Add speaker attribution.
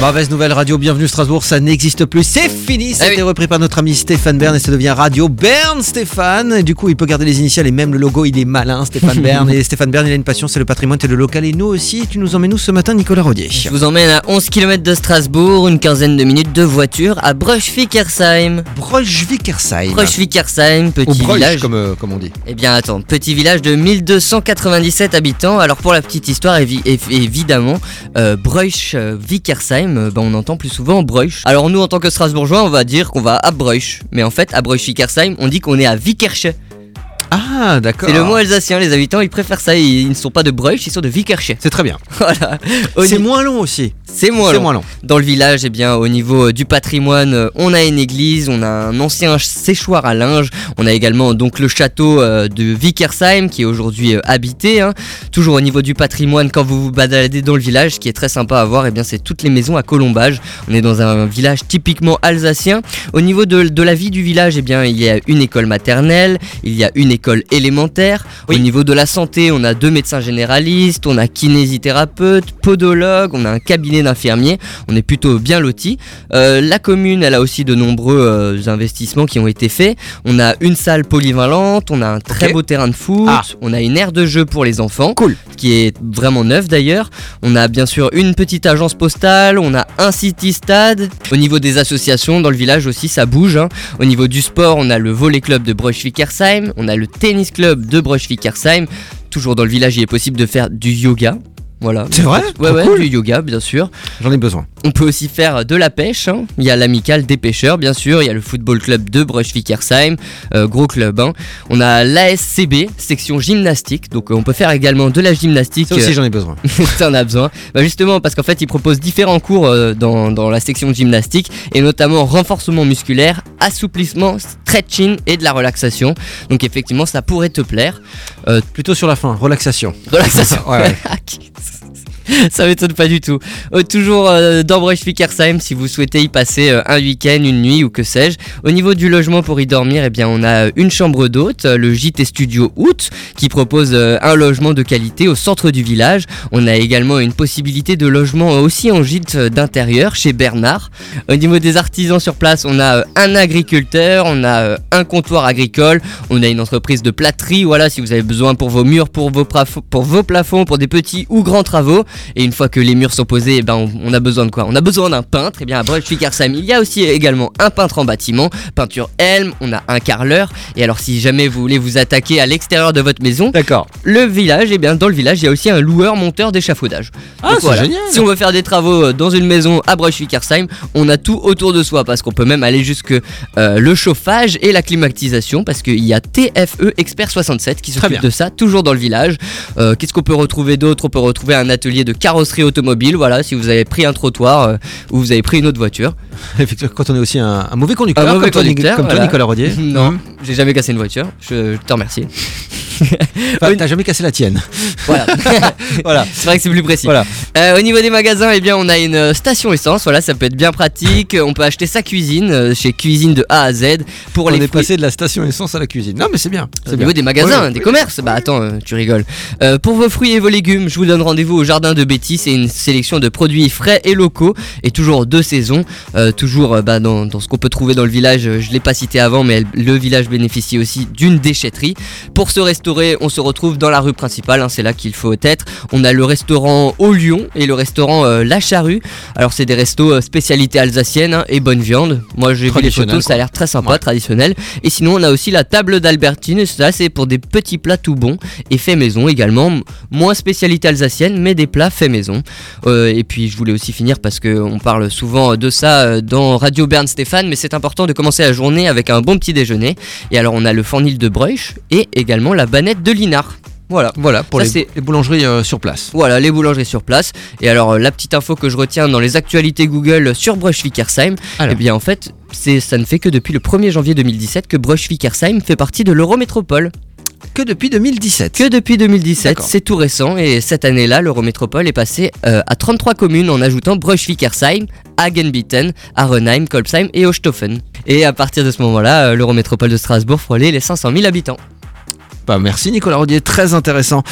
Speaker 1: Mauvaise nouvelle radio, bienvenue Strasbourg, ça n'existe plus, c'est fini, ça a été repris par notre ami Stéphane Bern et ça devient Radio Bern Stéphane. Et du coup, il peut garder les initiales et même le logo, il est malin Stéphane Bern. Et Stéphane Bern, il a une passion, c'est le patrimoine, c'est le local. Et nous aussi, tu nous emmènes nous ce matin, Nicolas Rodier?
Speaker 2: Je vous emmène à 11 km de Strasbourg, une quinzaine de minutes de voiture à. Bruchwickersheim.
Speaker 1: Bruchwickersheim, Ou
Speaker 2: petit
Speaker 1: Bruch,
Speaker 2: village.
Speaker 1: comme, euh, comme on dit.
Speaker 2: Eh bien attends, petit village de 1297 habitants. Alors pour la petite histoire, évi- évi- évidemment, euh, Bruch-Wickersheim, euh, ben, on entend plus souvent Bruch. Alors nous en tant que Strasbourgeois, on va dire qu'on va à Bruch. Mais en fait, à Bruch-Wickersheim, on dit qu'on est à Wickersche.
Speaker 1: Ah, d'accord.
Speaker 2: C'est le mot alsacien, les habitants, ils préfèrent ça. Ils, ils ne sont pas de Bruch, ils sont de Wickersche.
Speaker 1: C'est très bien.
Speaker 2: Voilà.
Speaker 1: C'est moins long aussi.
Speaker 2: C'est moins
Speaker 1: C'est
Speaker 2: long.
Speaker 1: moins long.
Speaker 2: Dans le village, eh bien, au niveau euh, du patrimoine, euh, on a une église, on a un ancien ch- séchoir à linge, on a également donc le château euh, de Wickersheim qui est aujourd'hui habité. hein. Toujours au niveau du patrimoine, quand vous vous baladez dans le village, ce qui est très sympa à voir, eh bien, c'est toutes les maisons à colombage. On est dans un village typiquement alsacien. Au niveau de, de la vie du village, eh bien, il y a une école maternelle, il y a une école élémentaire. Au niveau de la santé, on a deux médecins généralistes, on a kinésithérapeute, podologue, on a un cabinet d'infirmiers. On est plutôt bien loti. Euh, la commune, elle a aussi de nombreux euh, investissements qui ont été faits. On a une salle polyvalente, on a un très beau terrain de foot,
Speaker 1: Ah.
Speaker 2: on a une aire de jeu pour les enfants,
Speaker 1: Cool.
Speaker 2: qui est vraiment neuf d'ailleurs. On a bien sûr une petite agence postale, on a un city stade. Au niveau des associations, dans le village aussi, ça bouge. hein. Au niveau du sport, on a le volley club de Bruchwickersheim, on a le tennis club de Bruchwickersheim. Toujours dans le village, il est possible de faire du yoga. Voilà.
Speaker 1: C'est vrai
Speaker 2: Ouais, ouais,
Speaker 1: cool.
Speaker 2: du yoga, bien sûr.
Speaker 1: J'en ai besoin.
Speaker 2: On peut aussi faire de la pêche. hein. Il y a l'amicale des pêcheurs, bien sûr. Il y a le football club de Bruchwickersheim, euh, gros club. hein. On a l'ASCB, section gymnastique. Donc euh, on peut faire également de la gymnastique.
Speaker 1: Ça aussi, j'en ai besoin.
Speaker 2: T'en as besoin. Bah justement, parce qu'en fait, ils proposent différents cours euh, dans, dans la section de gymnastique, et notamment renforcement musculaire, assouplissement, stretching et de la relaxation. Donc effectivement, ça pourrait te plaire.
Speaker 1: Plutôt sur la fin, relaxation.
Speaker 2: Relaxation.
Speaker 1: Ouais, ouais.
Speaker 2: Ça m'étonne pas du tout. Euh, toujours euh, dans Bruchwickersheim, si vous souhaitez y passer euh, un week-end, une nuit ou que sais-je. Au niveau du logement pour y dormir, eh bien, on a une chambre d'hôte, le JT Studio Août, qui propose un logement de qualité au centre du village. On a également une possibilité de logement aussi en gîte d'intérieur chez Bernard. Au niveau des artisans sur place, on a un agriculteur, on a un comptoir agricole, on a une entreprise de plâterie. Voilà, si vous avez besoin pour vos murs, pour vos plafonds, pour des petits ou grands travaux. Et une fois que les murs sont posés, eh ben on, on a besoin de quoi? On a besoin d'un peintre. Et bien à Bruchwickersheim, il y a aussi également un peintre en bâtiment, peinture Helm, on a un carreleur. Et alors si jamais vous voulez vous attaquer à l'extérieur de votre maison,
Speaker 1: D'accord.
Speaker 2: le village, et bien dans le village, il y a aussi un loueur monteur d'échafaudage.
Speaker 1: Ah, c'est
Speaker 2: voilà.
Speaker 1: génial.
Speaker 2: Si on veut faire des travaux euh, dans une maison à Bruchwickersheim, on a tout autour de soi parce qu'on peut même aller jusque euh, le chauffage et la climatisation parce qu'il y a TFE Expert 67 qui s'occupe de ça toujours dans le village. Euh, Qu'est-ce qu'on peut retrouver d'autre? On peut retrouver un atelier de carrosserie automobile. Voilà, si vous avez pris un trottoir euh, ou vous avez pris une autre voiture.
Speaker 1: Effectivement, quand on est aussi un, un mauvais conducteur,
Speaker 2: Un mauvais
Speaker 1: comme, toi, Nic-
Speaker 2: conducteur,
Speaker 1: comme toi,
Speaker 2: voilà.
Speaker 1: Nicolas Rodier.
Speaker 2: non,
Speaker 1: Mhm.
Speaker 2: j'ai jamais cassé une voiture. Je, je te remercie.
Speaker 1: Enfin, T'as jamais cassé la tienne.
Speaker 2: Voilà.
Speaker 1: voilà.
Speaker 2: C'est vrai que c'est plus précis.
Speaker 1: Voilà.
Speaker 2: Euh, au niveau des magasins, eh bien, on a une euh, station essence. Voilà, ça peut être bien pratique. On peut acheter sa cuisine euh, chez Cuisine de A à Z pour
Speaker 1: On
Speaker 2: les
Speaker 1: est
Speaker 2: fruits-
Speaker 1: passé de la station essence à la cuisine. Non, mais c'est bien.
Speaker 2: Au niveau des magasins, des commerces, bah attends, euh, tu rigoles. Euh, pour vos fruits et vos légumes, je vous donne rendez-vous au jardin de Betty. C'est une sélection de produits frais et locaux et toujours deux saisons. Euh, toujours bah, dans, dans ce qu'on peut trouver dans le village. Je l'ai pas cité avant, mais elle- le village bénéficie aussi d'une déchetterie. Pour se restaurer, on se retrouve dans la rue principale. hein, c'est là qu'il faut être. On a le restaurant Au Lion et le restaurant euh, La Charrue. Alors c'est des restos euh, spécialité alsacienne hein, et bonne viande. Moi j'ai vu les photos, ça a l'air très sympa,
Speaker 1: Ouais.
Speaker 2: traditionnel. Et sinon on a aussi la table d'Albertine. Ça c'est pour des petits plats tout bons et faits maison également. Moins spécialité alsacienne, mais des plats faits maison. Euh, et puis je voulais aussi finir parce que on parle souvent de ça euh, dans Radio Bern Stéphane, mais c'est important de commencer la journée avec un bon petit déjeuner. Et alors on a le fornil de Breuch et également la banette de Linard. Voilà.
Speaker 1: Voilà, pour
Speaker 2: Ça,
Speaker 1: les, les boulangeries euh, sur place.
Speaker 2: Voilà, les boulangeries sur place. Et alors, euh, la petite info que je retiens dans les actualités Google sur Bruchwickersheim,
Speaker 1: Alors.
Speaker 2: eh bien en fait, ça ne fait que depuis le 1er janvier 2017 que Bruchwickersheim fait partie de l'Eurométropole.
Speaker 1: Que depuis 2017.
Speaker 2: Que depuis 2017,
Speaker 1: D'accord.
Speaker 2: c'est tout récent. Et cette année-là, l'Eurométropole est passé euh, à 33 communes en ajoutant Bruchwickersheim, Hagenbitten, Arenheim, Kolbsheim et Hochstoffen. Et à partir de ce moment-là, l'Eurométropole de Strasbourg frôlait les 500 000 habitants.
Speaker 1: Merci Nicolas Rodier, très intéressant.